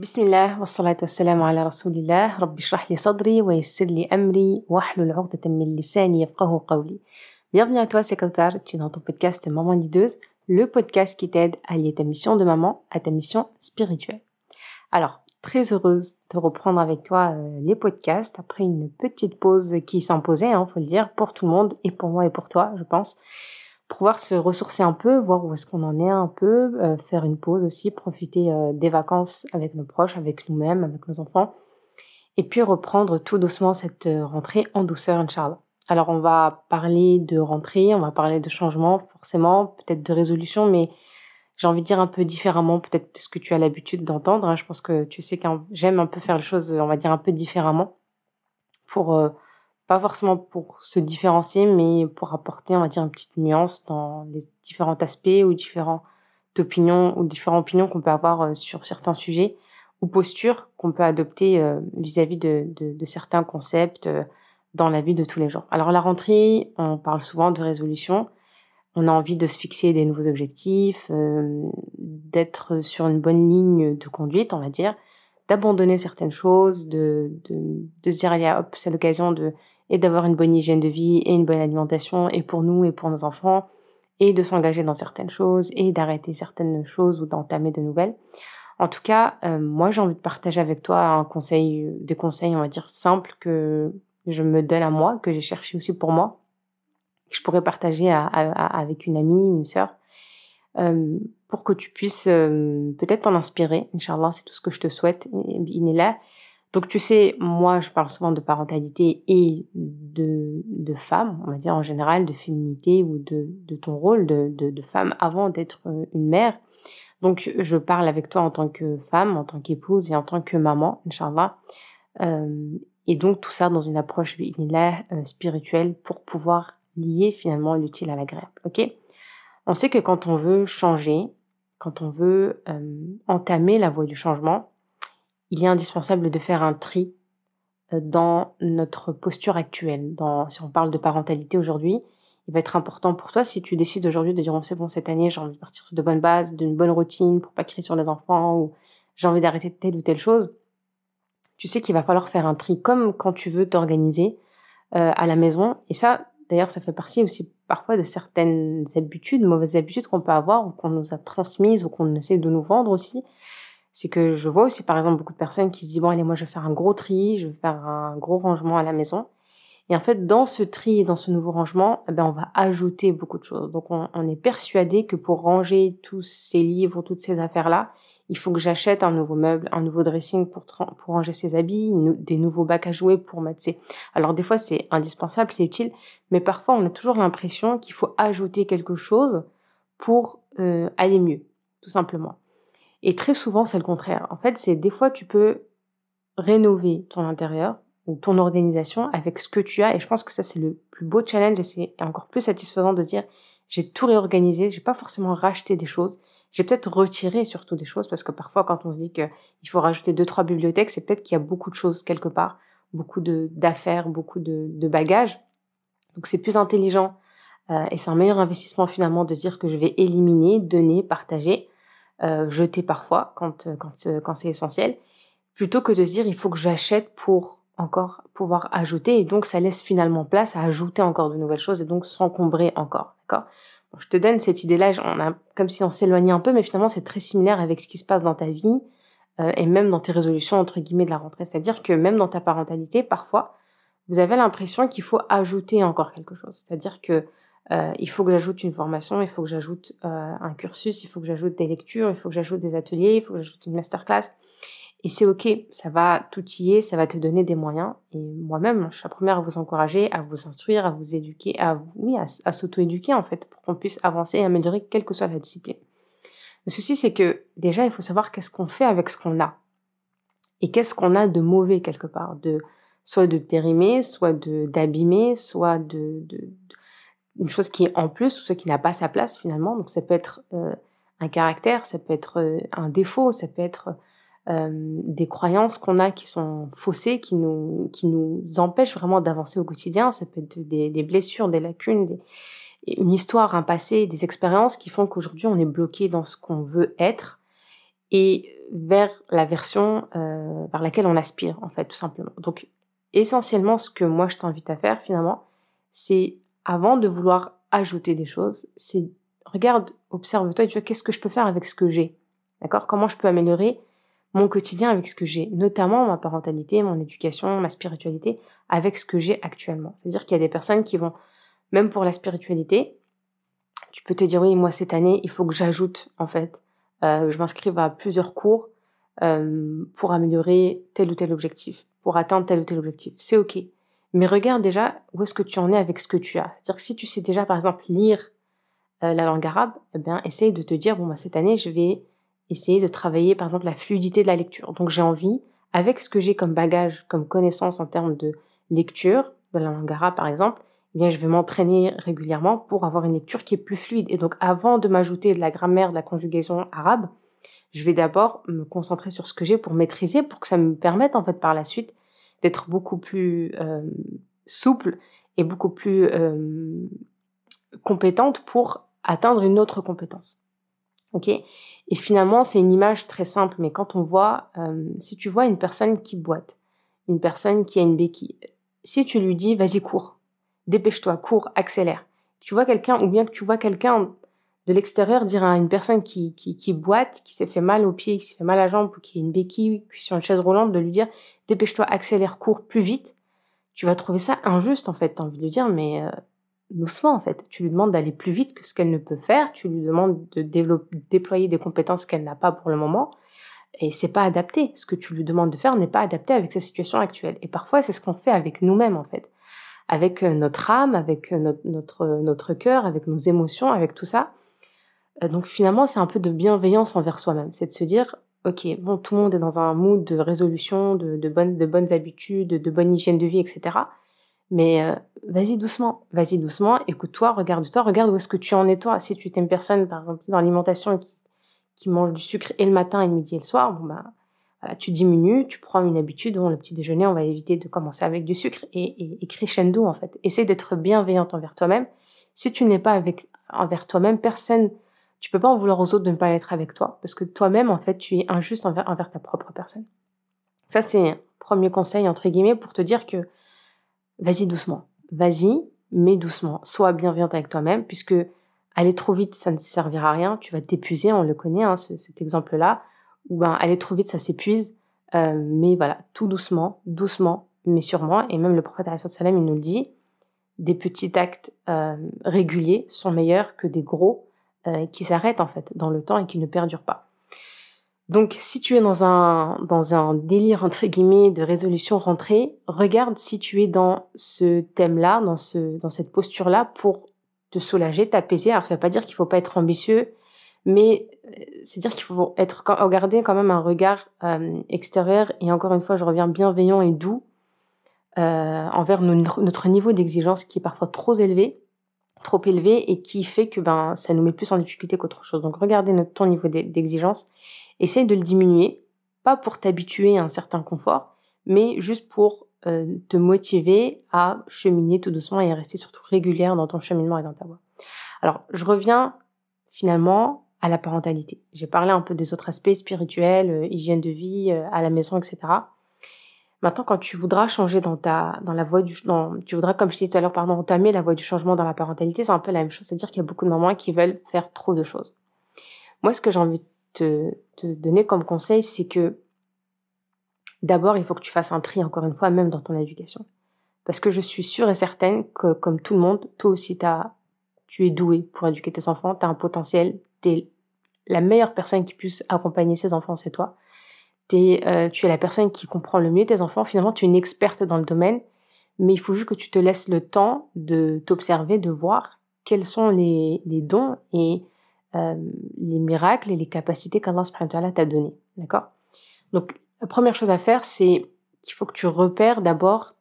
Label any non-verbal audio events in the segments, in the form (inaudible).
بسم الله والصلاة والسلام على رسول الله رب اشرح لي صدري ويسر لي أمري واحلل عقدة من لساني يفقه قولي Bienvenue à toi, c'est Kautar, tu es dans ton podcast Maman Lideuse, le podcast qui t'aide à lier ta mission de maman à ta mission spirituelle. Alors, très heureuse de reprendre avec toi euh, les podcasts après une petite pause qui s'imposait, hein, faut le dire, pour tout le monde et pour moi et pour toi, je pense pouvoir se ressourcer un peu, voir où est-ce qu'on en est un peu, euh, faire une pause aussi, profiter euh, des vacances avec nos proches, avec nous-mêmes, avec nos enfants, et puis reprendre tout doucement cette euh, rentrée en douceur, Inch'Allah. Alors on va parler de rentrée, on va parler de changement, forcément, peut-être de résolution, mais j'ai envie de dire un peu différemment, peut-être ce que tu as l'habitude d'entendre. Hein. Je pense que tu sais que j'aime un peu faire les choses, on va dire un peu différemment, pour pas forcément pour se différencier, mais pour apporter, on va dire, une petite nuance dans les différents aspects ou différentes opinions ou différentes opinions qu'on peut avoir euh, sur certains sujets ou postures qu'on peut adopter euh, vis-à-vis de, certains concepts euh, dans la vie de tous les jours. Alors la rentrée, on parle souvent de résolution. On a envie de se fixer des nouveaux objectifs, d'être sur une bonne ligne de conduite, on va dire, d'abandonner certaines choses, de, de, de se dire allez hop, c'est l'occasion de et d'avoir une bonne hygiène de vie et une bonne alimentation et pour nous et pour nos enfants et de s'engager dans certaines choses et d'arrêter certaines choses ou d'entamer de nouvelles. En tout cas, euh, moi j'ai envie de partager avec toi un conseil, des conseils on va dire simples que je me donne à moi, que j'ai cherché aussi pour moi, que je pourrais partager avec une amie, une sœur, euh, pour que tu puisses euh, peut-être t'en inspirer. Inch'Allah, c'est tout ce que je te souhaite. Il est là. Donc tu sais, moi je parle souvent de parentalité et de, de femme, on va dire en général, de féminité ou de, de ton rôle de, de, de femme avant d'être euh, une mère. Donc je parle avec toi en tant que femme, en tant qu'épouse et en tant que maman, Inch'Allah. Euh, et donc tout ça dans une approche euh, spirituelle pour pouvoir lier finalement l'utile à l'agréable. Ok? On sait que quand on veut changer, quand on veut euh, entamer la voie du changement, il est indispensable de faire un tri euh, dans notre posture actuelle. Dans, si on parle de parentalité aujourd'hui, il va être important pour toi si tu décides aujourd'hui de dire c'est bon cette année j'ai envie de partir sur de bonnes bases, d'une bonne routine pour pas crier sur les enfants ou j'ai envie d'arrêter telle ou telle chose. Tu sais qu'il va falloir faire un tri comme quand tu veux t'organiser euh, à la maison et ça d'ailleurs ça fait partie aussi parfois de certaines habitudes, mauvaises habitudes qu'on peut avoir ou qu'on nous a transmises ou qu'on essaie de nous vendre aussi c'est que je vois aussi par exemple beaucoup de personnes qui se disent bon allez moi je vais faire un gros tri, je vais faire un gros rangement à la maison. Et en fait dans ce tri dans ce nouveau rangement, eh ben on va ajouter beaucoup de choses. Donc on, est persuadé que pour ranger tous ces livres, toutes ces affaires là, il faut que j'achète un nouveau meuble, un nouveau dressing pour, pour ranger ses habits, des nouveaux bacs à jouer pour mettre ses... Alors des fois c'est indispensable, c'est utile, mais parfois on a toujours l'impression qu'il faut ajouter quelque chose pour euh, aller mieux, tout simplement. Et très souvent, c'est le contraire. En fait, c'est des fois, tu peux rénover ton intérieur ou ton organisation avec ce que tu as. Et je pense que ça, c'est le plus beau challenge et c'est encore plus satisfaisant de dire, j'ai tout réorganisé, j'ai pas forcément racheté des choses. J'ai peut-être retiré surtout des choses parce que parfois, quand on se dit qu'il faut rajouter deux, trois bibliothèques, c'est peut-être qu'il y a beaucoup de choses quelque part, beaucoup d'affaires, beaucoup de, de bagages. Donc, c'est plus intelligent euh, et c'est un meilleur investissement finalement de dire que je vais éliminer, donner, partager euh, jeter parfois quand, euh, quand, euh, quand c'est essentiel, plutôt que de se dire il faut que j'achète pour encore pouvoir ajouter. Et donc ça laisse finalement place à ajouter encore de nouvelles choses et donc s'encombrer encore, d'accord? Je te donne cette idée-là, comme si on s'éloignait un peu, mais finalement c'est très similaire avec ce qui se passe dans ta vie et même dans tes résolutions entre guillemets de la rentrée, c'est-à-dire que même dans ta parentalité, parfois vous avez l'impression qu'il faut ajouter encore quelque chose, c'est-à-dire que euh, il faut que j'ajoute une formation, il faut que j'ajoute euh, un cursus, il faut que j'ajoute des lectures, il faut que j'ajoute des ateliers, il faut que j'ajoute une masterclass. Et c'est ok, ça va t'outiller, ça va te donner des moyens. Et moi-même, je suis la première à vous encourager, à vous instruire, à vous éduquer, à, oui, à, s'auto-éduquer en fait, pour qu'on puisse avancer et améliorer quelle que soit la discipline. Le souci, c'est que déjà, il faut savoir qu'est-ce qu'on fait avec ce qu'on a. Et qu'est-ce qu'on a de mauvais quelque part, de soit de périmer, soit de d'abîmer, soit de une chose qui est en plus ou ce qui n'a pas sa place finalement. Donc ça peut être euh, un caractère, ça peut être euh, un défaut, ça peut être euh, des croyances qu'on a qui sont faussées, qui nous, qui nous empêchent vraiment d'avancer au quotidien. Ça peut être des, blessures, des lacunes, une histoire, un passé, des expériences qui font qu'aujourd'hui on est bloqué dans ce qu'on veut être. et vers la version euh, vers laquelle on aspire, en fait, tout simplement. Donc, essentiellement, ce que moi je t'invite à faire finalement, c'est avant de vouloir ajouter des choses, c'est regarde, observe-toi et tu vois qu'est-ce que je peux faire avec ce que j'ai? D'accord? Comment je peux améliorer mon quotidien avec ce que j'ai, notamment ma parentalité, mon éducation, ma spiritualité, avec ce que j'ai actuellement. C'est-à-dire qu'il y a des personnes qui vont, même pour la spiritualité, tu peux te dire oui, moi cette année, il faut que j'ajoute en fait, euh, je m'inscrive à plusieurs cours euh, pour améliorer tel ou tel objectif, pour atteindre tel ou tel objectif. C'est ok. Mais regarde déjà où est-ce que tu en es avec ce que tu as. C'est-à-dire que si tu sais déjà par exemple lire euh, la langue arabe, eh bien essaye de te dire bon bah cette année je vais essayer de travailler par exemple la fluidité de la lecture. Donc j'ai envie, avec ce que j'ai comme bagage, comme connaissance en termes de lecture, de la langue arabe par exemple, eh bien je vais m'entraîner régulièrement pour avoir une lecture qui est plus fluide. Et donc avant de m'ajouter de la grammaire, de la conjugaison arabe, je vais d'abord me concentrer sur ce que j'ai pour maîtriser, pour que ça me permette en fait par la suite d'être beaucoup plus euh, souple et beaucoup plus euh, compétente pour atteindre une autre compétence. Et finalement, c'est une image très simple, mais quand on voit, euh, si tu vois une personne qui boite, une personne qui a une béquille, si tu lui dis, vas-y, cours, dépêche-toi, cours, accélère. Tu vois quelqu'un, ou bien que tu vois quelqu'un de l'extérieur dire à une personne qui, boite, qui s'est fait mal au pied, qui s'est fait mal à la jambe, qui a une béquille, qui est sur une chaise roulante, de lui dire, dépêche-toi, accélère, cours plus vite, tu vas trouver ça injuste, en fait. T'as envie de dire, mais euh, doucement en fait. Tu lui demandes d'aller plus vite que ce qu'elle ne peut faire, tu lui demandes de déployer des compétences qu'elle n'a pas pour le moment, et c'est pas adapté. Ce que tu lui demandes de faire n'est pas adapté avec sa situation actuelle. Et parfois c'est ce qu'on fait avec nous-mêmes en fait, avec euh, notre âme, avec euh, notre notre cœur, avec nos émotions, avec tout ça. Donc finalement c'est un peu de bienveillance envers soi-même, c'est de se dire ok bon tout le monde est dans un mood de résolution, de, bonnes de bonnes habitudes, de bonne hygiène de vie, etc. Mais euh, vas-y doucement, vas-y doucement, écoute-toi, regarde-toi, regarde où est-ce que tu en es toi. Si tu es une personne, par exemple, dans l'alimentation qui, mange du sucre et le matin, et le midi et le soir, bon bah, voilà, tu diminues, tu prends une habitude, bon, le petit déjeuner, on va éviter de commencer avec du sucre et, crescendo en fait. Essaye d'être bienveillante envers toi-même. Si tu n'es pas avec, envers toi-même, personne, tu peux pas en vouloir aux autres de ne pas être avec toi, parce que toi-même, en fait, tu es injuste envers, ta propre personne. Ça, c'est un premier conseil, entre guillemets, pour te dire que vas-y doucement. Vas-y, mais doucement. Sois bienveillante avec toi-même, puisque aller trop vite, ça ne servira à rien. Tu vas t'épuiser, on le connaît, hein, cet exemple-là, où ben, aller trop vite, ça s'épuise. Euh, mais voilà, tout doucement, doucement, mais sûrement. Et même le prophète Salam, il nous le dit, des petits actes euh, réguliers sont meilleurs que des gros euh, qui s'arrêtent en fait dans le temps et qui ne perdurent pas. Donc, si tu es dans un, dans un délire, entre guillemets, de résolution rentrée, regarde si tu es dans ce thème-là, dans, ce, dans cette posture-là pour te soulager, t'apaiser. Alors, ça veut pas dire qu'il faut pas être ambitieux, mais euh, c'est dire qu'il faut être, garder quand même un regard euh, extérieur et encore une fois, je reviens bienveillant et doux envers notre niveau d'exigence qui est parfois trop élevé, trop élevé et qui fait que ben ça nous met plus en difficulté qu'autre chose. Donc, regardez notre, ton niveau d'exigence essaye de le diminuer, pas pour t'habituer à un certain confort, mais juste pour euh, te motiver à cheminer tout doucement et à rester surtout régulière dans ton cheminement et dans ta voie. Alors, je reviens finalement à la parentalité. J'ai parlé un peu des autres aspects spirituels, euh, hygiène de vie, euh, à la maison, etc. Maintenant, quand tu voudras changer dans ta, dans la voie du, tu voudras, comme je disais tout à l'heure, pardon, entamer la voie du changement dans la parentalité, c'est un peu la même chose. C'est-à-dire qu'il y a beaucoup de mamans qui veulent faire trop de choses. Moi, ce que j'ai envie te, te donner comme conseil, c'est que d'abord, il faut que tu fasses un tri, encore une fois, même dans ton éducation. Parce que je suis sûre et certaine que, comme tout le monde, toi aussi, as, tu es doué pour éduquer tes enfants, tu as un potentiel, tu es la meilleure personne qui puisse accompagner ses enfants, c'est toi. Euh, tu es la personne qui comprend le mieux tes enfants. Finalement, tu es une experte dans le domaine, mais il faut juste que tu te laisses le temps de t'observer, de voir quels sont les, dons et euh, les miracles et les capacités qu'Allah t'a données. D'accord? Donc, la première chose à faire, c'est qu'il faut que tu repères d'abord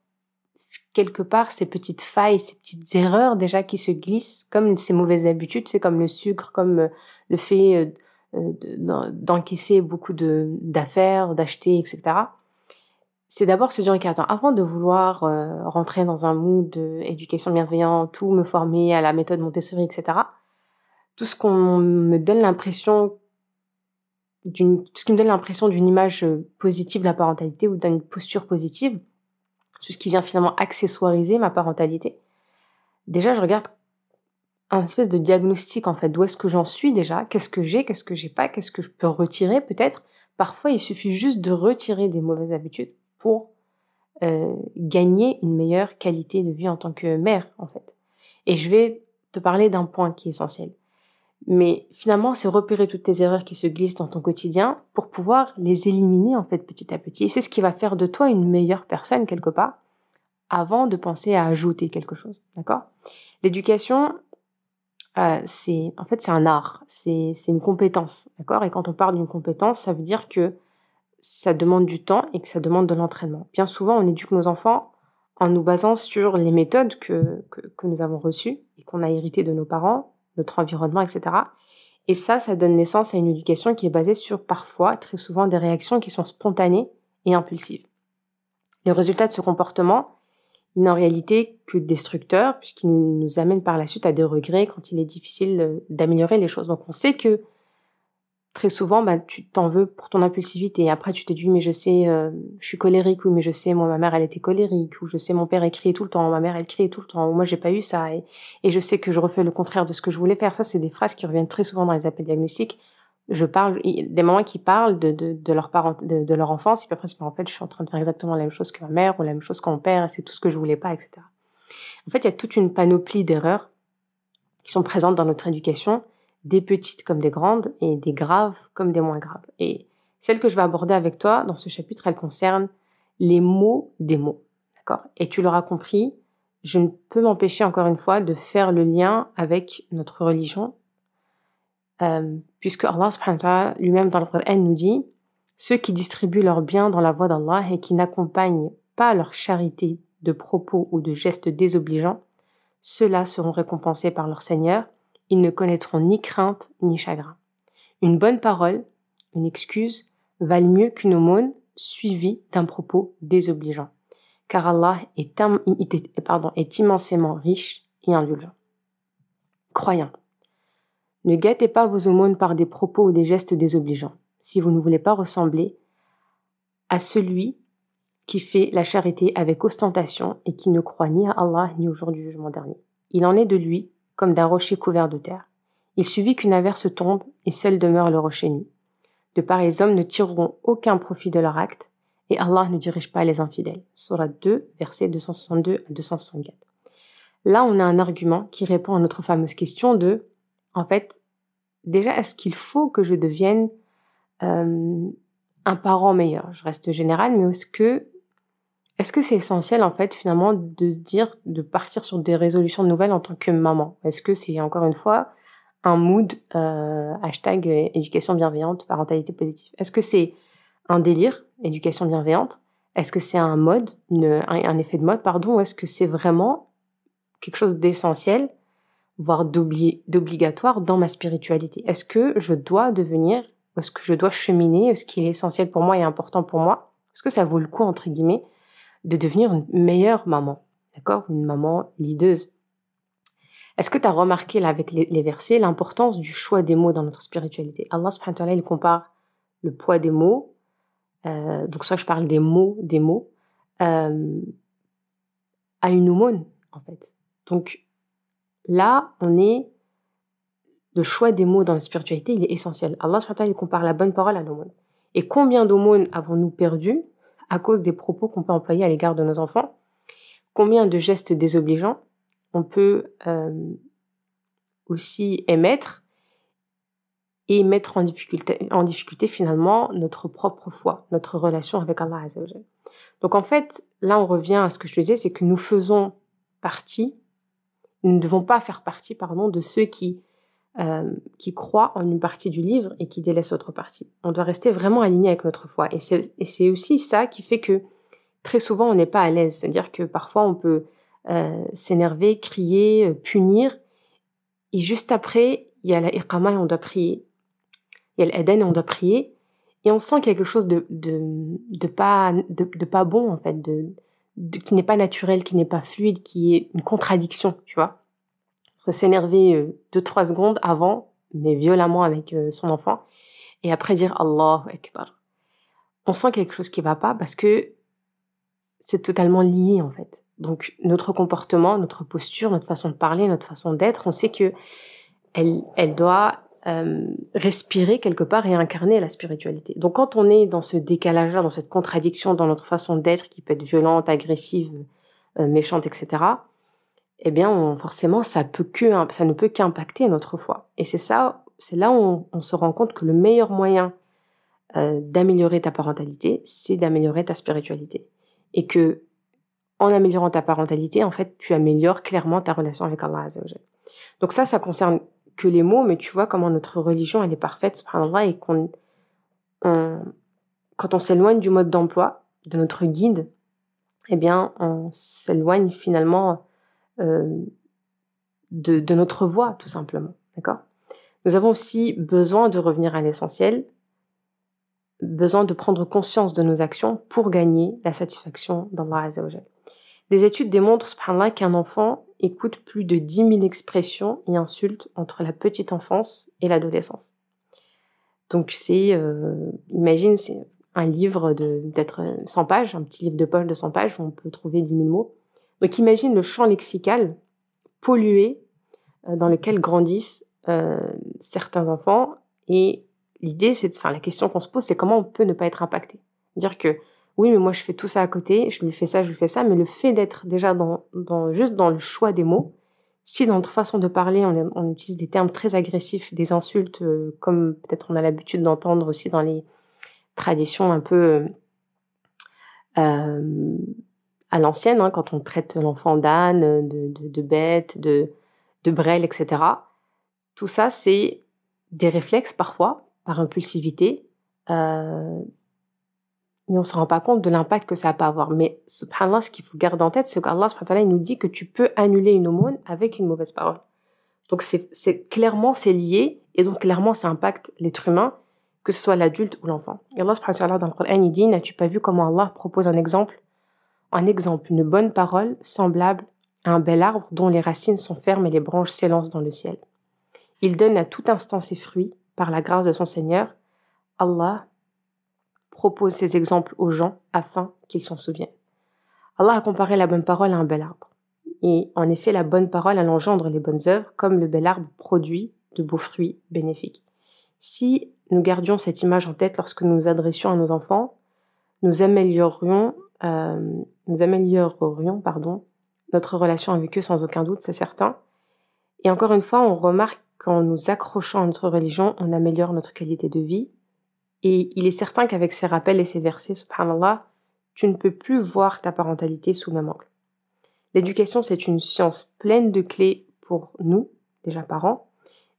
quelque part ces petites failles, ces petites erreurs déjà qui se glissent, comme ces mauvaises habitudes, c'est comme le sucre, comme euh, le fait d'encaisser beaucoup d'affaires, d'acheter, etc. C'est d'abord se dire, ok, attends, avant de vouloir rentrer dans un mood d'éducation bienveillante, ou me former à la méthode Montessori, etc., tout ce qu'on me donne l'impression tout ce qui me donne l'impression d'une image positive de la parentalité ou d'une posture positive, tout ce qui vient finalement accessoiriser ma parentalité. Déjà, je regarde un espèce de diagnostic en fait, d'où est-ce que j'en suis déjà, qu'est-ce que j'ai, qu'est-ce que j'ai pas, qu'est-ce que je peux retirer peut-être? Parfois, il suffit juste de retirer des mauvaises habitudes pour euh, gagner une meilleure qualité de vie en tant que mère en fait. Et je vais te parler d'un point qui est essentiel. Mais finalement, c'est repérer toutes tes erreurs qui se glissent dans ton quotidien pour pouvoir les éliminer en fait petit à petit. Et c'est ce qui va faire de toi une meilleure personne quelque part avant de penser à ajouter quelque chose. D'accord? L'éducation, euh, c'est en fait c'est un art, c'est une compétence, d'accord? Et quand on parle d'une compétence, ça veut dire que ça demande du temps et que ça demande de l'entraînement. Bien souvent, on éduque nos enfants en nous basant sur les méthodes que, que, que nous avons reçues et qu'on a héritées de nos parents, notre environnement, etc. Et ça, ça donne naissance à une éducation qui est basée sur parfois, très souvent, des réactions qui sont spontanées et impulsives. Les résultats de ce comportement, il n'est en réalité que destructeur, puisqu'il nous amène par la suite à des regrets quand il est difficile euh, d'améliorer les choses. Donc on sait que très souvent, bah, tu t'en veux pour ton impulsivité. Et après, tu te dis, mais je sais, euh, je suis colérique, oui, mais je sais, moi, ma mère, elle était colérique, ou je sais, mon père, il criait tout le temps, ma mère, elle criait tout le temps, ou moi, j'ai pas eu ça, et, je sais que je refais le contraire de ce que je voulais faire. Ça, c'est des phrases qui reviennent très souvent dans les appels diagnostiques. Je parle, des mamans qui parlent de, de, leur parent, de, de, leur enfance, et puis après, en fait, je suis en train de faire exactement la même chose que ma mère, ou la même chose que mon père, et c'est tout ce que je voulais pas, etc. En fait, il y a toute une panoplie d'erreurs qui sont présentes dans notre éducation, des petites comme des grandes et des graves comme des moins graves. Et celle que je vais aborder avec toi dans ce chapitre, elle concerne les mots des mots. D'accord? Et tu l'auras compris, je ne peux m'empêcher encore une fois de faire le lien avec notre religion, euh, puisque Allah lui-même dans le Coran nous dit ceux qui distribuent leurs biens dans la voie d'Allah et qui n'accompagnent pas leur charité de propos ou de gestes désobligeants, ceux-là seront récompensés par leur Seigneur ils ne connaîtront ni crainte ni chagrin. Une bonne parole, une excuse, valent mieux qu'une aumône suivie d'un propos désobligeant, car Allah est, est immensément riche et indulgent. Croyants, ne gâtez pas vos aumônes par des propos ou des gestes désobligeants, si vous ne voulez pas ressembler à celui qui fait la charité avec ostentation et qui ne croit ni à Allah ni au jour du jugement dernier. Il en est de lui comme d'un rocher couvert de terre. Il suffit qu'une averse tombe et seul demeure le rocher nu. De pareils hommes ne tireront aucun profit de leur acte et Allah ne dirige pas les infidèles. Surah 2, versets 262 à 264. Là, on a un argument qui répond à notre fameuse question de, en fait, déjà, est-ce qu'il faut que je devienne euh, un parent meilleur? Je reste général, mais est-ce que est-ce c'est essentiel en fait finalement de se dire de partir sur des résolutions nouvelles en tant que maman? Est-ce que c'est encore une fois un mood euh, hashtag euh, éducation bienveillante, parentalité positive? Est-ce que c'est un délire, éducation bienveillante? Est-ce que c'est un mode, un, effet de mode, pardon? Ou est-ce que c'est vraiment quelque chose d'essentiel, voire d'obligatoire dans ma spiritualité Est-ce que je dois devenir, est-ce que je dois cheminer, ce qui est essentiel pour moi et important pour moi Est-ce que ça vaut le coup, entre guillemets, de devenir une meilleure maman, d'accord Une maman leaduse? Est-ce que tu as remarqué là avec les, versets l'importance du choix des mots dans notre spiritualité? Allah subhanahu wa il compare le poids des mots, euh, donc soit je parle des mots, des mots, euh, à une aumône en fait. Donc là, on est le choix des mots dans la spiritualité, il est essentiel. Allah il compare la bonne parole à l'aumône. Et combien d'aumônes avons-nous perdu à cause des propos qu'on peut employer à l'égard de nos enfants? Combien de gestes désobligeants on peut euh, aussi émettre et mettre en difficulté, en difficulté finalement notre propre foi, notre relation avec Allah Azzawajal. Donc en fait, là on revient à ce que je disais, c'est que nous faisons partie, nous ne devons pas faire partie, pardon, de ceux qui euh, qui croient en une partie du livre et qui délaissent l'autre partie. On doit rester vraiment aligné avec notre foi. Et c'est aussi ça qui fait que très souvent on n'est pas à l'aise. C'est-à-dire que parfois on peut euh, s'énerver, crier, euh, punir. Et juste après, il y a la iqama et on doit prier. Il y a l'eden et on doit prier. Et on sent quelque chose de, de, pas, de, pas bon en fait, de, qui n'est pas naturel, qui n'est pas fluide, qui est une contradiction, tu vois s'énerver euh, deux trois secondes avant, mais violemment avec euh, son enfant, et après dire Allahu Akbar. On sent quelque chose qui va pas parce que c'est totalement lié en fait. Donc notre comportement, notre posture, notre façon de parler, notre façon d'être, on sait que elle, elle doit euh, respirer quelque part et incarner la spiritualité. Donc quand on est dans ce décalage-là, dans cette contradiction dans notre façon d'être qui peut être violente, agressive, euh, méchante, etc., eh bien forcément ça peut que ça ne peut qu'impacter notre foi. Et c'est ça, c'est là où on, se rend compte que le meilleur moyen euh, d'améliorer ta parentalité, c'est d'améliorer ta spiritualité, et que en améliorant ta parentalité, en fait, tu améliores clairement ta relation avec Allah Donc ça, ça concerne que les mots, mais tu vois comment notre religion, elle est parfaite, subhanallah, et qu'on, quand on s'éloigne du mode d'emploi, de notre guide, eh bien, on s'éloigne finalement euh, de, notre voie, tout simplement. D'accord? Nous avons aussi besoin de revenir à l'essentiel, besoin de prendre conscience de nos actions pour gagner la satisfaction d'Allah Azzawajal. Des études démontrent, subhanallah, qu'un enfant écoute plus de 10 000 expressions et insultes entre la petite enfance et l'adolescence. Donc c'est, euh, imagine, c'est un livre de peut-être 100 pages, un petit livre de poche de 100 pages où on peut trouver 10 000 mots. Donc imagine le champ lexical pollué euh, dans lequel grandissent euh, certains enfants. Et l'idée, c'est, enfin la question qu'on se pose, c'est comment on peut ne pas être impacté? Dire que oui, mais moi je fais tout ça à côté, je lui fais ça, je lui fais ça, mais le fait d'être déjà dans, juste dans le choix des mots, si dans notre façon de parler, on, utilise des termes très agressifs, des insultes, euh, comme peut-être on a l'habitude d'entendre aussi dans les traditions un peu euh, à l'ancienne, hein, quand on traite l'enfant d'âne, de, bête, de, de brêle, etc. Tout ça, c'est des réflexes parfois, par impulsivité, euh, et on se rend pas compte de l'impact que ça peut avoir. Mais subhanallah, ce qu'il faut garder en tête, c'est qu'Allah nous dit que tu peux annuler une aumône avec une mauvaise parole. Donc c'est clairement, c'est lié, et donc clairement, ça impacte l'être humain, que ce soit l'adulte ou l'enfant. Et Allah dans le Coran, il dit, n'as-tu pas vu comment Allah propose un exemple? Un exemple, une bonne parole semblable à un bel arbre dont les racines sont fermes et les branches s'élancent dans le ciel. Il donne à tout instant ses fruits par la grâce de son Seigneur. Allah propose ces exemples aux gens afin qu'ils s'en souviennent. Allah a comparé la bonne parole à un bel arbre. Et en effet, la bonne parole, elle engendre les bonnes œuvres, comme le bel arbre produit de beaux fruits bénéfiques. Si nous gardions cette image en tête lorsque nous nous adressions à nos enfants, nous améliorerions, euh, nous pardon, notre relation avec eux sans aucun doute, c'est certain. Et encore une fois, on remarque qu'en nous accrochant à notre religion, on améliore notre qualité de vie et il est certain qu'avec ces rappels et ces versets, subhanallah, tu ne peux plus voir ta parentalité sous même angle. L'éducation, c'est une science pleine de clés pour nous, déjà parents,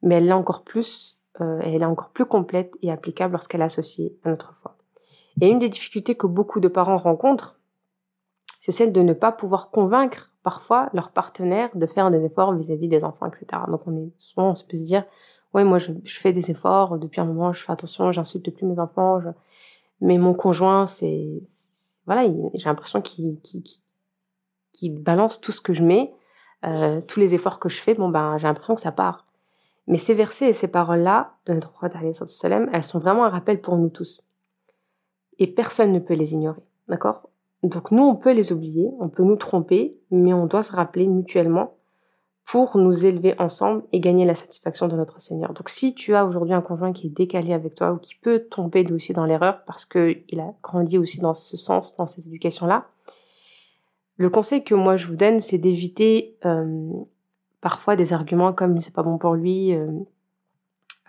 mais elle est encore plus, euh, elle est encore plus complète et applicable lorsqu'elle est associée à notre foi. Et une des difficultés que beaucoup de parents rencontrent, c'est celle de ne pas pouvoir convaincre parfois leur partenaire de faire des efforts vis-à-vis des enfants, etc. Donc on est souvent, on se peut se dire, ouais, moi, je, fais des efforts. Depuis un moment, je fais attention, j'insulte plus mes enfants. Mais mon conjoint, c'est, voilà, j'ai l'impression qu'il, balance tout ce que je mets, euh, tous les efforts que je fais. Bon, ben, j'ai l'impression que ça part. Mais ces versets et ces paroles-là de notre prophète, elles sont vraiment un rappel pour nous tous. Et personne ne peut les ignorer. D'accord? Donc, nous, on peut les oublier, on peut nous tromper, mais on doit se rappeler mutuellement pour nous élever ensemble et gagner la satisfaction de notre Seigneur. Donc si tu as aujourd'hui un conjoint qui est décalé avec toi ou qui peut tomber aussi dans l'erreur parce qu'il a grandi aussi dans ce sens, dans cette éducation-là, le conseil que moi je vous donne, c'est d'éviter euh, parfois des arguments comme c'est pas bon pour lui, euh,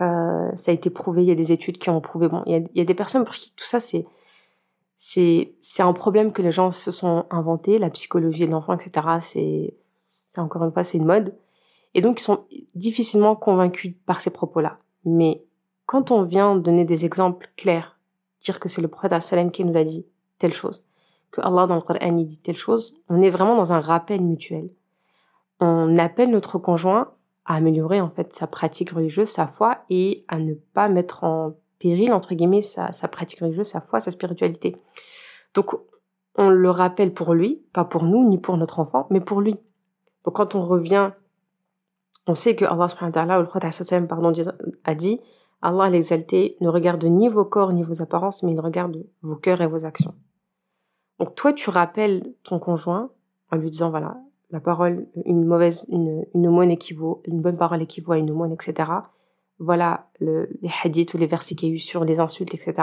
euh, ça a été prouvé, il y a des études qui ont prouvé. Bon, il y a, des personnes pour qui tout ça c'est un problème que les gens se sont inventés, la psychologie de l'enfant, etc. c'est encore une fois, c'est une mode. Et donc, ils sont difficilement convaincus par ces propos-là. Mais quand on vient donner des exemples clairs, dire que c'est le prophète sallam qui nous a dit telle chose, que Allah dans le Coran dit telle chose, on est vraiment dans un rappel mutuel. On appelle notre conjoint à améliorer en fait sa pratique religieuse, sa foi et à ne pas mettre en péril entre guillemets sa pratique religieuse, sa foi, sa spiritualité. Donc on le rappelle pour lui, pas pour nous ni pour notre enfant, mais pour lui. Donc quand on revient, on sait que Allah le pardon, a dit Allah l'exalté ne regarde ni vos corps ni vos apparences, mais il regarde vos cœurs et vos actions. Donc toi, tu rappelles ton conjoint en lui disant, voilà, la parole, une mauvaise, une, une aumône équivaut, une bonne parole équivaut à une aumône, etc. Voilà les hadiths ou les versets qu'il y a eu sur les insultes, etc.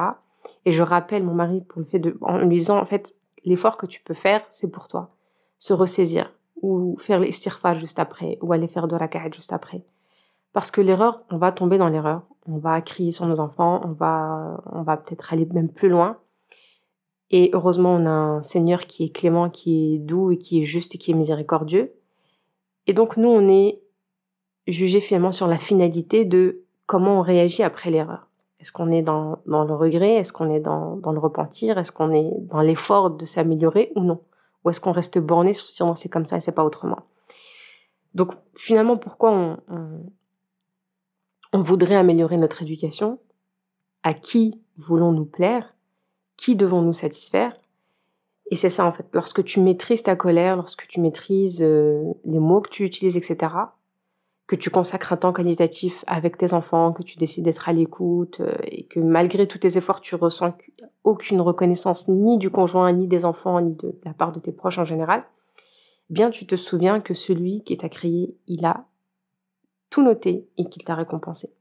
Et je rappelle mon mari pour le fait de, en lui disant, en fait, l'effort que tu peux faire, c'est pour toi. Se ressaisir, ou faire l'estirfar juste après, ou aller faire de raka'at juste après. Parce que l'erreur, on va tomber dans l'erreur. On va crier sur nos enfants, on va, on va peut-être aller même plus loin. Et heureusement, on a un Seigneur qui est clément, qui est doux et qui est juste et qui est miséricordieux. Et donc, nous, on est jugé finalement sur la finalité de comment on réagit après l'erreur. Est-ce qu'on est dans, dans, le regret? Est-ce qu'on est dans, dans, le repentir? Est-ce qu'on est dans l'effort de s'améliorer ou non? Ou est-ce qu'on reste borné sur c'est comme ça et c'est pas autrement? Donc finalement, pourquoi on, on voudrait améliorer notre éducation? À qui voulons-nous plaire? Qui devons-nous satisfaire? Et c'est ça en fait. Lorsque tu maîtrises ta colère, lorsque tu maîtrises euh, les mots que tu utilises, etc., que tu consacres un temps qualitatif avec tes enfants, que tu décides d'être à l'écoute euh, et que malgré tous tes efforts, tu ressens aucune reconnaissance ni du conjoint, ni des enfants, ni de, la part de tes proches en général, eh bien tu te souviens que celui qui t'a créé, il a tout noté et qu'il t'a récompensé.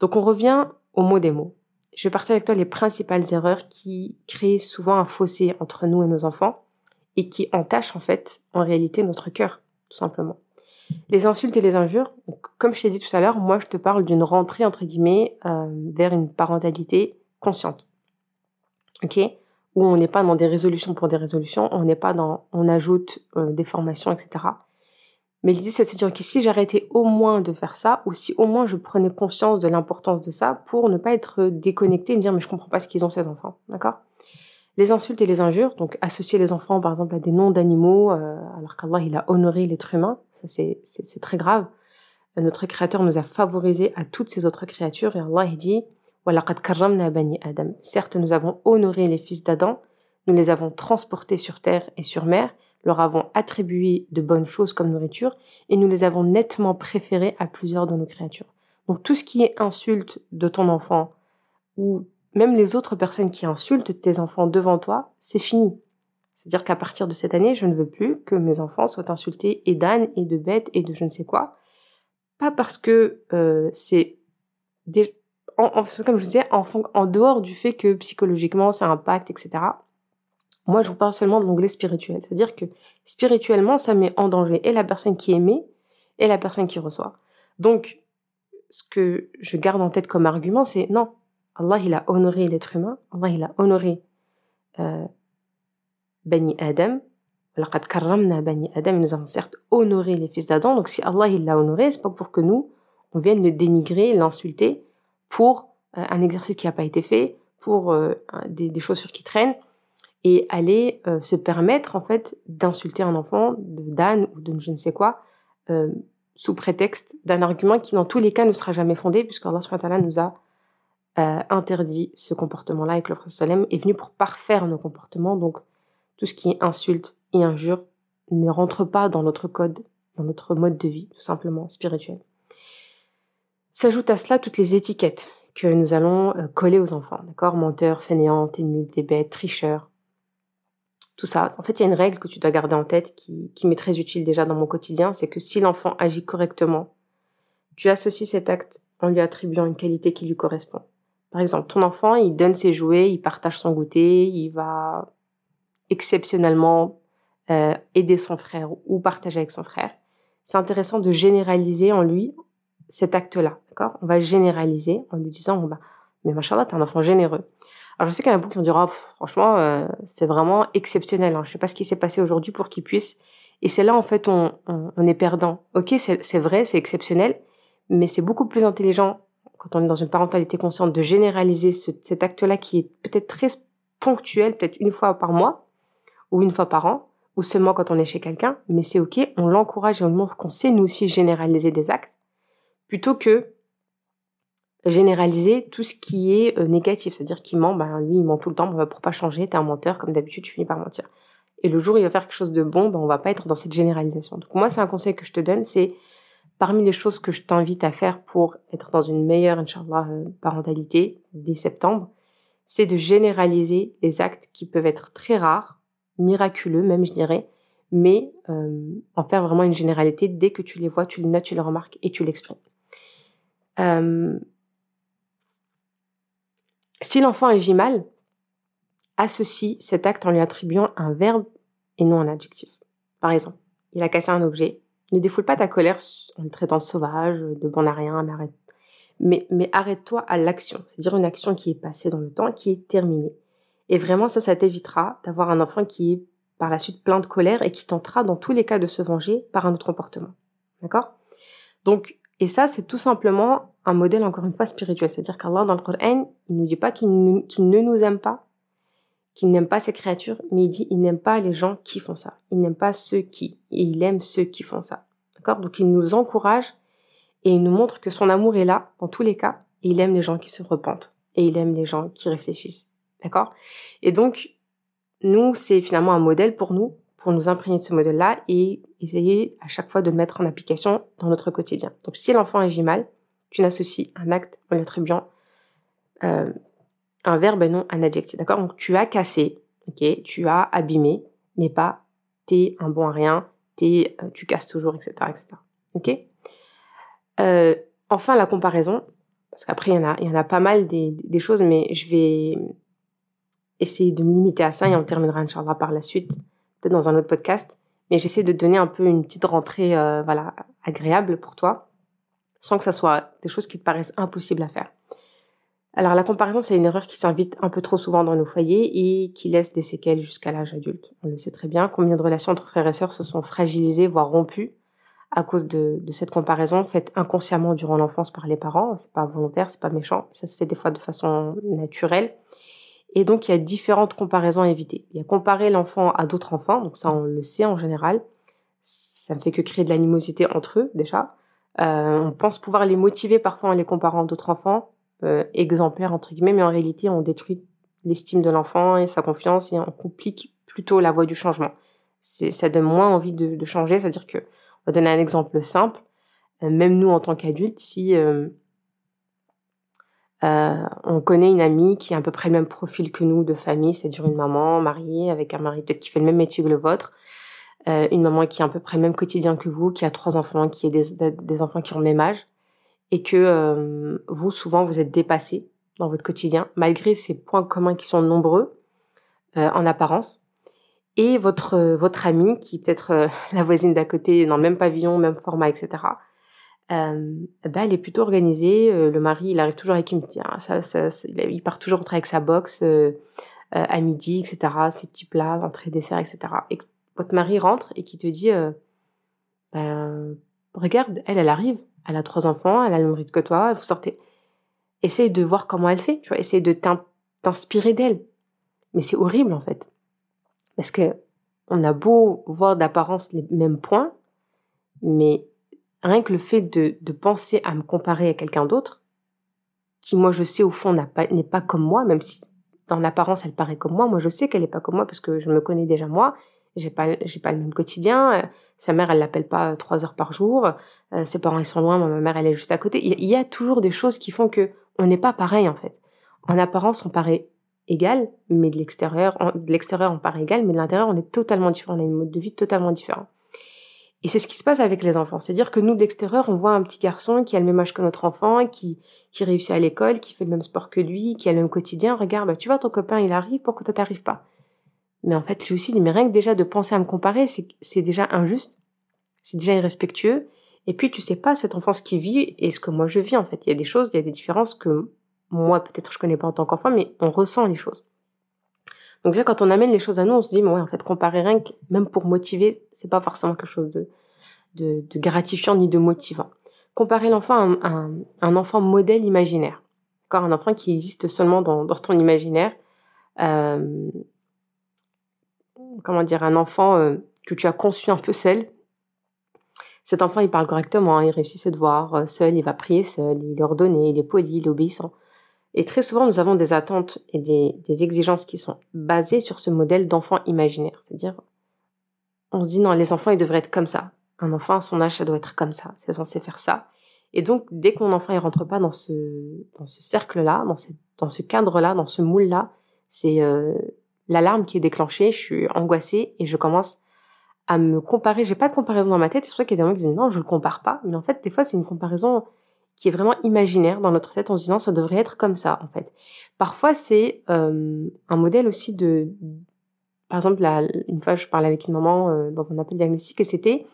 Donc on revient au mot des mots. Je vais partir avec toi les principales erreurs qui créent souvent un fossé entre nous et nos enfants et qui entachent en fait en réalité notre cœur, tout simplement. Les insultes et les injures, comme je t'ai dit tout à l'heure, moi je te parle d'une rentrée entre guillemets euh, vers une parentalité consciente. Ok? Où on n'est pas dans des résolutions pour des résolutions, on n'est pas dans on ajoute euh, des formations, etc. Mais l'idée c'est de se dire que si j'arrêtais au moins de faire ça, ou si au moins je prenais conscience de l'importance de ça pour ne pas être déconnecté et me dire mais je comprends pas ce qu'ils ont ces enfants. D'accord? Les insultes et les injures, donc associer les enfants par exemple à des noms d'animaux, euh, alors qu'Allah il a honoré l'être humain, c'est très grave. Notre Créateur nous a favorisés à toutes ces autres créatures et Allah il dit Adam. Certes, nous avons honoré les fils d'Adam, nous les avons transportés sur terre et sur mer, leur avons attribué de bonnes choses comme nourriture et nous les avons nettement préférés à plusieurs de nos créatures. Donc tout ce qui est insulte de ton enfant ou même les autres personnes qui insultent tes enfants devant toi, c'est fini. C'est-à-dire qu'à partir de cette année, je ne veux plus que mes enfants soient insultés et d'ânes et de bêtes et de je ne sais quoi. Pas parce que euh, c'est comme je disais, en, en, dehors du fait que psychologiquement ça impacte, etc. Moi, je vous parle seulement de l'onglet spirituel. C'est-à-dire que spirituellement, ça met en danger et la personne qui émet et la personne qui reçoit. Donc, ce que je garde en tête comme argument, c'est non, Allah, il a honoré l'être humain, Allah, il a honoré euh, Bani Adam. Bani Adam, nous avons certes honoré les fils d'Adam. Donc si Allah il l'a honoré, c'est pas pour que nous on vienne le dénigrer, l'insulter pour euh, un exercice qui n'a pas été fait, pour euh, des, sur qui traînent et aller euh, se permettre en fait d'insulter un enfant d'âne ou de je ne sais quoi sous prétexte d'un argument qui dans tous les cas ne sera jamais fondé puisque Allah nous a interdit ce comportement-là et que le prophète est venu pour parfaire nos comportements donc tout ce qui insulte et injure ne rentre pas dans notre code, dans notre mode de vie, tout simplement spirituel. S'ajoutent à cela toutes les étiquettes que nous allons euh, coller aux enfants, d'accord? Menteur, fainéant, nul, bêtes, tricheur. Tout ça. En fait, il y a une règle que tu dois garder en tête qui, qui m'est très utile déjà dans mon quotidien, c'est que si l'enfant agit correctement, tu associes cet acte en lui attribuant une qualité qui lui correspond. Par exemple, ton enfant, il donne ses jouets, il partage son goûter, il va exceptionnellement euh, aider son frère ou partager avec son frère, c'est intéressant de généraliser en lui cet acte-là, d'accord? On va généraliser en lui disant, bah, mais machallah, t'es un enfant généreux. Alors je sais qu'il y en a beaucoup qui vont dire, oh, franchement, euh, c'est vraiment exceptionnel. Hein. Je sais pas ce qui s'est passé aujourd'hui pour qu'il puisse. Et c'est là en fait on, est perdant. Ok, c'est vrai, c'est exceptionnel, mais c'est beaucoup plus intelligent quand on est dans une parentalité consciente de généraliser cet acte-là qui est peut-être très ponctuel, peut-être une fois par mois, ou une fois par an, ou seulement quand on est chez quelqu'un, mais c'est ok, on l'encourage et on montre qu'on sait nous aussi généraliser des actes, plutôt que généraliser tout ce qui est euh, négatif, c'est-à-dire qu'il ment, ben lui il ment tout le temps, ben, pour pas changer, t'es un menteur, comme d'habitude tu finis par mentir. Et le jour où il va faire quelque chose de bon, ben on va pas être dans cette généralisation. Donc moi c'est un conseil que je te donne, c'est parmi les choses que je t'invite à faire pour être dans une meilleure, euh, parentalité dès septembre, c'est de généraliser les actes qui peuvent être très rares, miraculeux même, je dirais, mais euh, en faire vraiment une généralité. Dès que tu les vois, tu les notes, tu les remarques et tu l'exprimes. Euh, si l'enfant agit mal, associe cet acte en lui attribuant un verbe et non un adjectif. Par exemple, il a cassé un objet. Ne défoule pas ta colère en le traitant sauvage, de bon à rien, mais arrête. Mais, mais arrête-toi à l'action, c'est-à-dire une action qui est passée dans le temps, qui est terminée. Et vraiment, ça, ça t'évitera d'avoir un enfant qui est par la suite plein de colère et qui tentera dans tous les cas de se venger par un autre comportement. D'accord? Donc, et ça, c'est tout simplement un modèle, encore une fois, spirituel. C'est-à-dire qu'Allah, dans le Coran, il ne nous dit pas qu'il ne nous aime pas, qu'il n'aime pas ses créatures, mais il dit il n'aime pas les gens qui font ça. Il n'aime pas ceux qui. Et il aime ceux qui font ça. D'accord? Donc il nous encourage et il nous montre que son amour est là, dans tous les cas. Et il aime les gens qui se repentent. Et il aime les gens qui réfléchissent. D'accord? Et donc, nous, c'est finalement un modèle pour nous, pour nous imprégner de ce modèle-là et essayer à chaque fois de le mettre en application dans notre quotidien. Donc si l'enfant agit mal, tu n'associes un acte en l'attribuant euh, un verbe et non un adjectif. D'accord? Donc tu as cassé, ok? Tu as abîmé, mais pas t'es un bon à rien, t'es, euh, tu casses toujours, etc. etc. ok? Euh, Enfin, la comparaison, parce qu'après, il y en a pas mal des, choses, mais je vais essayer de me limiter à ça et on terminera, Inch'Allah, par la suite, peut-être dans un autre podcast. Mais j'essaie de donner un peu une petite rentrée euh, voilà, agréable pour toi, sans que ça soit des choses qui te paraissent impossibles à faire. Alors la comparaison, c'est une erreur qui s'invite un peu trop souvent dans nos foyers et qui laisse des séquelles jusqu'à l'âge adulte. On le sait très bien, combien de relations entre frères et sœurs se sont fragilisées, voire rompues à cause de, cette comparaison faite inconsciemment durant l'enfance par les parents? C'est pas volontaire, c'est pas méchant, ça se fait des fois de façon naturelle. Et donc il y a différentes comparaisons à éviter. Il y a comparer l'enfant à d'autres enfants, donc ça on le sait en général. Ça ne fait que créer de l'animosité entre eux déjà. Euh, on pense pouvoir les motiver parfois en les comparant à d'autres enfants, euh, exemplaires entre guillemets, mais en réalité on détruit l'estime de l'enfant et sa confiance et on complique plutôt la voie du changement. Ça donne moins envie de, changer, c'est-à-dire que, on va donner un exemple simple, euh, même nous en tant qu'adultes, si euh, on connaît une amie qui a à peu près le même profil que nous de famille, c'est-à-dire une maman mariée avec un mari peut-être qui fait le même métier que le vôtre, une maman qui a à peu près le même quotidien que vous, qui a trois enfants, qui a des, enfants qui ont le même âge, et que euh, vous, souvent, vous êtes dépassé dans votre quotidien, malgré ces points communs qui sont nombreux euh, en apparence. Et votre, euh, votre amie, qui peut-être (laughs) la voisine d'à côté, dans le même pavillon, même format, etc., ben, elle est plutôt organisée. le mari, il arrive toujours avec une petite... Ça, il part toujours avec sa box à midi, etc., ses petits plats, entrée, dessert, etc. Et votre mari rentre et qui te dit ben, Regarde, elle, elle arrive elle a trois enfants, elle a le même rythme que toi, vous sortez. Essaye de voir comment elle fait, tu vois, essaye de t'inspirer d'elle. Mais c'est horrible en fait. Parce que on a beau voir d'apparence les mêmes points, mais rien que le fait de, de penser à me comparer à quelqu'un d'autre, qui moi je sais au fond n'est pas, comme moi, même si dans l'apparence elle paraît comme moi, moi je sais qu'elle n'est pas comme moi parce que je me connais déjà moi, j'ai pas j'ai pas le même quotidien. Euh, sa mère, elle l'appelle pas euh, trois heures par jour. Euh, ses parents, ils sont loin. ma mère, elle est juste à côté. Il y a toujours des choses qui font que on n'est pas pareil en fait. En apparence, on paraît égal, mais de l'extérieur, de l'extérieur, on paraît égal, mais de l'intérieur, on est totalement différent. On a une mode de vie totalement différent. Et c'est ce qui se passe avec les enfants. C'est-à-dire que nous, de l'extérieur, on voit un petit garçon qui a le même âge que notre enfant, qui, qui réussit à l'école, qui fait le même sport que lui, qui a le même quotidien. Regarde, bah, tu vois, ton copain, il arrive, pourquoi toi, t'arrives pas? Mais en fait, lui aussi, mais rien que déjà de penser à me comparer, c'est déjà injuste, c'est déjà irrespectueux. Et puis, tu sais pas cette enfance qui vit et ce que moi je vis, en fait. Il y a des choses, il y a des différences que moi, peut-être, je connais pas en tant qu'enfant, mais on ressent les choses. Donc, déjà, quand on amène les choses à nous, on se dit, mais ouais, en fait, comparer rien même pour motiver, c'est pas forcément quelque chose de, gratifiant ni de motivant. Comparer l'enfant à un, enfant modèle imaginaire. Un enfant qui existe seulement dans, ton imaginaire. Euh, comment dire, un enfant euh, que tu as conçu un peu seul. Cet enfant, il parle correctement, il réussit ses devoirs euh, seul, il va prier seul, il est ordonné, il est poli, il est obéissant. Et très souvent, nous avons des attentes et des, exigences qui sont basées sur ce modèle d'enfant imaginaire. C'est-à-dire, on se dit, non, les enfants, ils devraient être comme ça. un enfant à son âge, ça doit être comme ça, c'est censé faire ça. Et donc, dès que mon enfant ne rentre pas dans ce, cercle-là, dans, ce cadre-là, dans ce moule-là, c'est euh, l'alarme qui est déclenchée, je suis angoissée et je commence à me comparer. J'ai pas de comparaison dans ma tête, c'est pour ça qu'il y a des gens qui disent non, je le compare pas. Mais en fait, des fois, c'est une comparaison qui est vraiment imaginaire dans notre tête en se disant ça devrait être comme ça, en fait. Parfois, c'est euh, un modèle aussi de. Par exemple, une fois, je parlais avec une maman euh, dans un appel diagnostique et c'était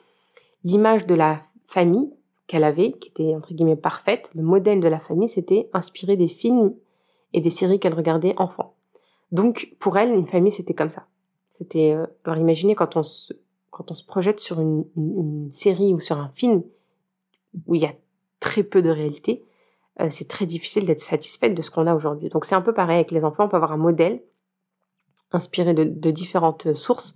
l'image de la famille qu'elle avait, qui était entre guillemets parfaite. Le modèle de la famille, c'était inspiré des films et des séries qu'elle regardait enfant. Donc, pour elle, une famille, c'était comme ça. C'était. Euh, alors, imaginez quand on se quand on se projette sur une, série ou sur un film où il y a très peu de réalité, euh, c'est très difficile d'être satisfaite de ce qu'on a aujourd'hui. Donc c'est un peu pareil avec les enfants, on peut avoir un modèle inspiré de, différentes sources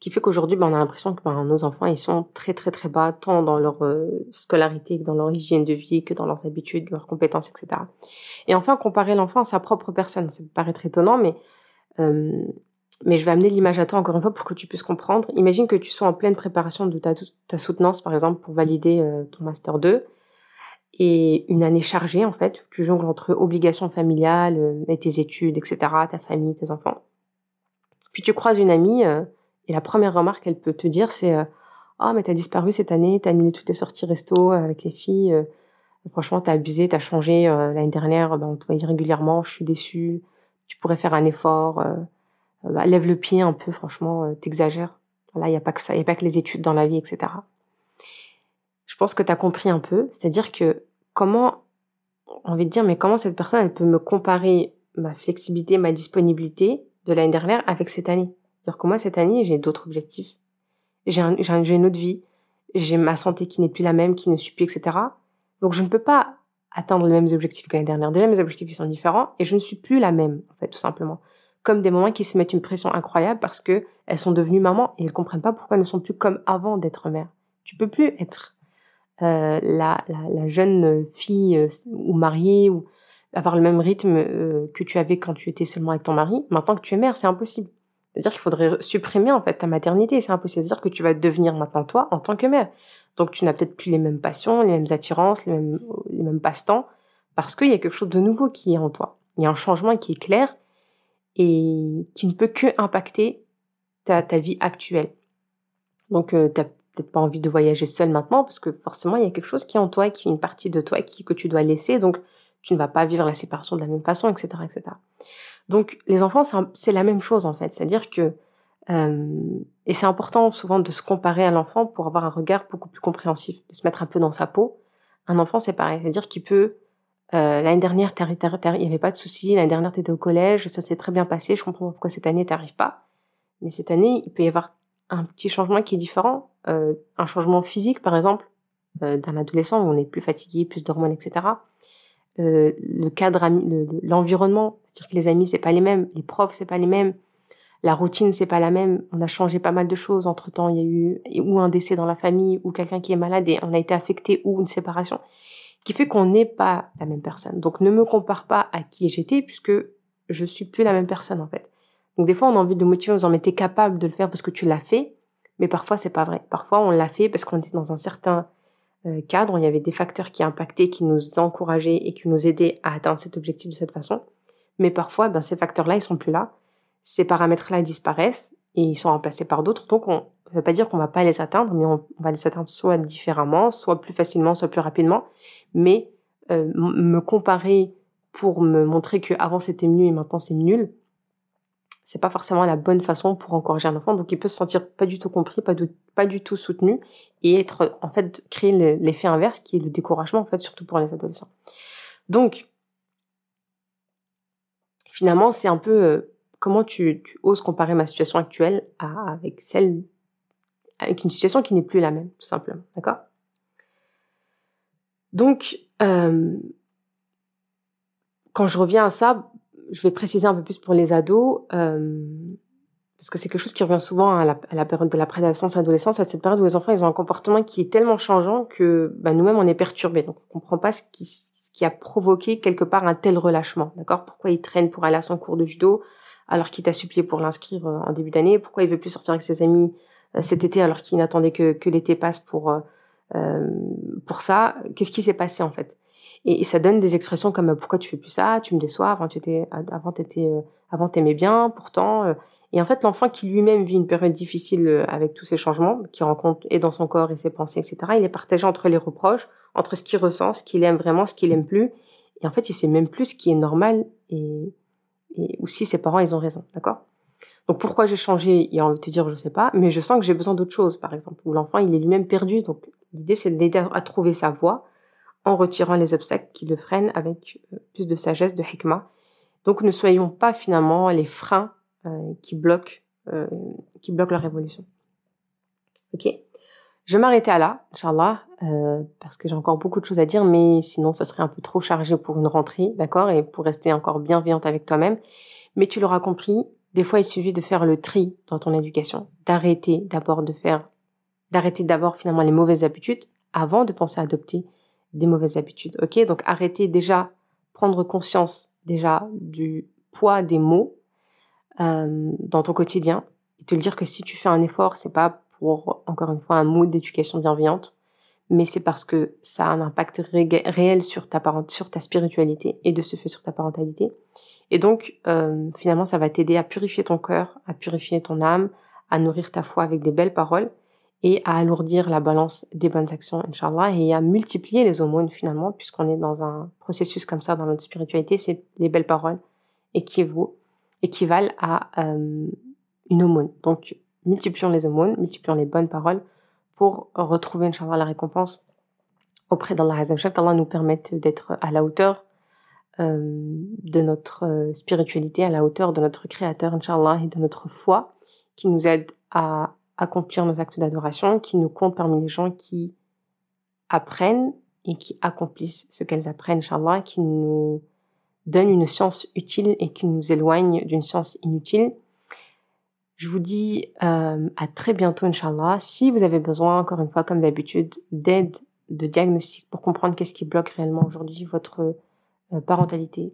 qui fait qu'aujourd'hui ben, on a l'impression que ben, nos enfants ils sont très très très bas tant dans leur euh, scolarité que dans leur hygiène de vie que dans leurs habitudes, leurs compétences, etc. Et enfin comparer l'enfant à sa propre personne, ça peut paraître étonnant mais euh, mais je vais amener l'image à toi encore une fois pour que tu puisses comprendre. Imagine que tu sois en pleine préparation de ta, soutenance, par exemple, pour valider euh, ton Master 2, et une année chargée, en fait, tu jongles entre obligations familiales euh, et tes études, etc., ta famille, tes enfants. Puis tu croises une amie, euh, et la première remarque qu'elle peut te dire, c'est Oh, mais t'as disparu cette année, t'as annulé toutes tes sorties resto avec les filles, franchement, t'as abusé, t'as changé. L'année dernière, ben, on te voyait régulièrement, je suis déçue, tu pourrais faire un effort. Euh, bah, lève le pied un peu, franchement, euh, t'exagères. Là, il n'y a pas que ça, il n'y a pas que les études dans la vie, etc. Je pense que tu as compris un peu, c'est-à-dire que comment, envie de dire, mais comment cette personne, elle peut me comparer ma flexibilité, ma disponibilité de l'année dernière avec cette année? C'est-à-dire que moi, cette année, j'ai d'autres objectifs. J'ai un, une autre vie, j'ai ma santé qui n'est plus la même, qui ne suit plus, etc. Donc, je ne peux pas atteindre les mêmes objectifs que l'année dernière. Déjà, mes objectifs, sont différents et je ne suis plus la même, en fait, tout simplement comme des mamans qui se mettent une pression incroyable parce que elles sont devenues mamans et elles comprennent pas pourquoi elles ne sont plus comme avant d'être mère. Tu peux plus être euh, la, jeune fille euh, ou mariée ou avoir le même rythme euh, que tu avais quand tu étais seulement avec ton mari. Maintenant que tu es mère, c'est impossible. C'est-à-dire qu'il faudrait supprimer en fait ta maternité, c'est impossible. C'est-à-dire que tu vas devenir maintenant toi en tant que mère. Donc tu n'as peut-être plus les mêmes passions, les mêmes attirances, les mêmes, passe-temps, parce qu'il y a quelque chose de nouveau qui est en toi. Il y a un changement qui est clair et qui ne peut que impacter ta, vie actuelle. Donc, peut-être pas envie de voyager seule maintenant parce que forcément, il y a quelque chose qui est en toi, qui est une partie de toi qui, que tu dois laisser. Donc, tu ne vas pas vivre la séparation de la même façon, etc. etc. Donc, les enfants, c'est la même chose en fait. C'est-à-dire que, euh, et c'est important souvent de se comparer à l'enfant pour avoir un regard beaucoup plus compréhensif, de se mettre un peu dans sa peau. Un enfant, c'est pareil. C'est-à-dire qu'il peut euh, l'année dernière, il n'y avait pas de souci. L'année dernière, tu étais au collège, ça s'est très bien passé. Je comprends pourquoi cette année, tu pas. Mais cette année, il peut y avoir un petit changement qui est différent. Euh, un changement physique, par exemple, euh, d'un adolescent où on est plus fatigué, plus d'hormones, etc. Euh, le cadre, l'environnement, c'est-à-dire que les amis, c'est pas les mêmes. Les profs, c'est pas les mêmes. La routine, c'est pas la même. On a changé pas mal de choses. Entre temps, il y a eu ou un décès dans la famille, ou quelqu'un qui est malade et on a été affecté, ou une séparation qui fait qu'on n'est pas la même personne. Donc ne me compare pas à qui j'étais puisque je suis plus la même personne en fait. Donc des fois on a envie de motiver en disant mais t'es capable de le faire parce que tu l'as fait, mais parfois c'est pas vrai. Parfois on l'a fait parce qu'on était dans un certain euh, cadre, il y avait des facteurs qui impactaient, qui nous encourageaient et qui nous aidaient à atteindre cet objectif de cette façon. Mais parfois ben, ces facteurs-là ils sont plus là, ces paramètres-là disparaissent et ils sont remplacés par d'autres. Donc on ne veut pas dire qu'on va pas les atteindre, mais on va les atteindre soit différemment, soit plus facilement, soit plus rapidement mais euh, me comparer pour me montrer que avant c'était mieux et maintenant c'est nul, c'est pas forcément la bonne façon pour encourager un enfant. Donc il peut se sentir pas du tout compris, pas, pas du tout soutenu et être en fait créer l'effet inverse qui est le découragement en fait surtout pour les adolescents. Donc finalement c'est un peu euh, comment tu, oses comparer ma situation actuelle avec celle avec une situation qui n'est plus la même tout simplement, d'accord? Donc, euh, quand je reviens à ça, je vais préciser un peu plus pour les ados, euh, parce que c'est quelque chose qui revient souvent à la, période de la préadolescence, adolescence, à cette période où les enfants ils ont un comportement qui est tellement changeant que bah, nous-mêmes on est perturbés. Donc on comprend pas ce qui, ce qui a provoqué quelque part un tel relâchement, d'accord? Pourquoi il traîne pour aller à son cours de judo alors qu'il t'a supplié pour l'inscrire euh, en début d'année? Pourquoi il veut plus sortir avec ses amis cet été alors qu'il n'attendait que, que l'été passe pour, pour ça? Qu'est-ce qui s'est passé en fait? Et, ça donne des expressions comme pourquoi tu fais plus ça, tu me déçois, avant tu étais, avant t'étais, avant t'aimais bien, pourtant. et en fait, l'enfant qui lui-même vit une période difficile avec tous ces changements, qui rencontre et dans son corps et ses pensées, etc., il est partagé entre les reproches, entre ce qu'il ressent, ce qu'il aime vraiment, ce qu'il aime plus. Et en fait, il sait même plus ce qui est normal et, et ou si ses parents, ils ont raison. D'accord? Donc pourquoi j'ai changé Il a envie de te dire, je sais pas, mais je sens que j'ai besoin d'autre chose, par exemple. Ou l'enfant, il est lui-même perdu. Donc l'idée, c'est d'aider à trouver sa voie en retirant les obstacles qui le freinent avec euh, plus de sagesse, de hikmah. Donc ne soyons pas finalement les freins euh, qui bloquent euh, qui bloquent leur évolution. Ok? Je vais m'arrêter à là, Inch'Allah, parce que j'ai encore beaucoup de choses à dire, mais sinon ça serait un peu trop chargé pour une rentrée, d'accord, et pour rester encore bienveillante avec toi-même. Mais tu l'auras compris, des fois il suffit de faire le tri dans ton éducation, d'arrêter d'abord de faire, d'arrêter d'abord finalement les mauvaises habitudes avant de penser à adopter des mauvaises habitudes, ok? Donc arrêter déjà, prendre conscience déjà du poids des mots euh, dans ton quotidien et te dire que si tu fais un effort, c'est pas pour, encore une fois, un mood d'éducation bienveillante, mais c'est parce que ça a un impact réel sur ta, sur ta spiritualité et de ce fait sur ta parentalité. Et donc, euh, finalement, ça va t'aider à purifier ton cœur, à purifier ton âme, à nourrir ta foi avec des belles paroles et à alourdir la balance des bonnes actions, Inch'Allah, et à multiplier les aumônes finalement, puisqu'on est dans un processus comme ça dans notre spiritualité, c'est les belles paroles équivaut, équivalent à euh, une aumône. Donc, multiplions les aumônes, multiplions les bonnes paroles pour retrouver, Inch'Allah, la récompense auprès d'Allah Azzawajal, qu'Allah nous permette d'être à la hauteur euh, de notre euh, spiritualité, à la hauteur de notre Créateur, Inch'Allah, et de notre foi, qui nous aide à accomplir nos actes d'adoration, qui nous compte parmi les gens qui apprennent et qui accomplissent ce qu'elles apprennent, Inch'Allah, qui nous donne une science utile et qui nous éloigne d'une science inutile je vous dis euh, à très bientôt, Inch'Allah. Si vous avez besoin, encore une fois, comme d'habitude, d'aide, de diagnostic pour comprendre qu'est-ce qui bloque réellement aujourd'hui votre euh, parentalité,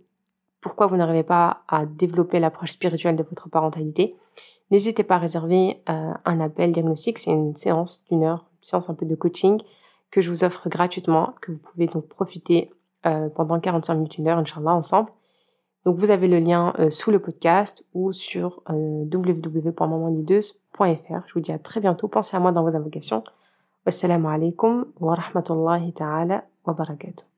pourquoi vous n'arrivez pas à développer l'approche spirituelle de votre parentalité, n'hésitez pas à réserver euh, un appel diagnostic. C'est une séance d'une heure, une séance un peu de coaching que je vous offre gratuitement, que vous pouvez donc profiter pendant 45 minutes, une heure, Inch'Allah, ensemble. Donc vous avez le lien euh, sous le podcast ou sur euh, www.mamanlideuse.fr. Je vous dis à très bientôt. Pensez à moi dans vos invocations. Wassalamu alaikum wa rahmatullahi ta'ala wa barakatuh.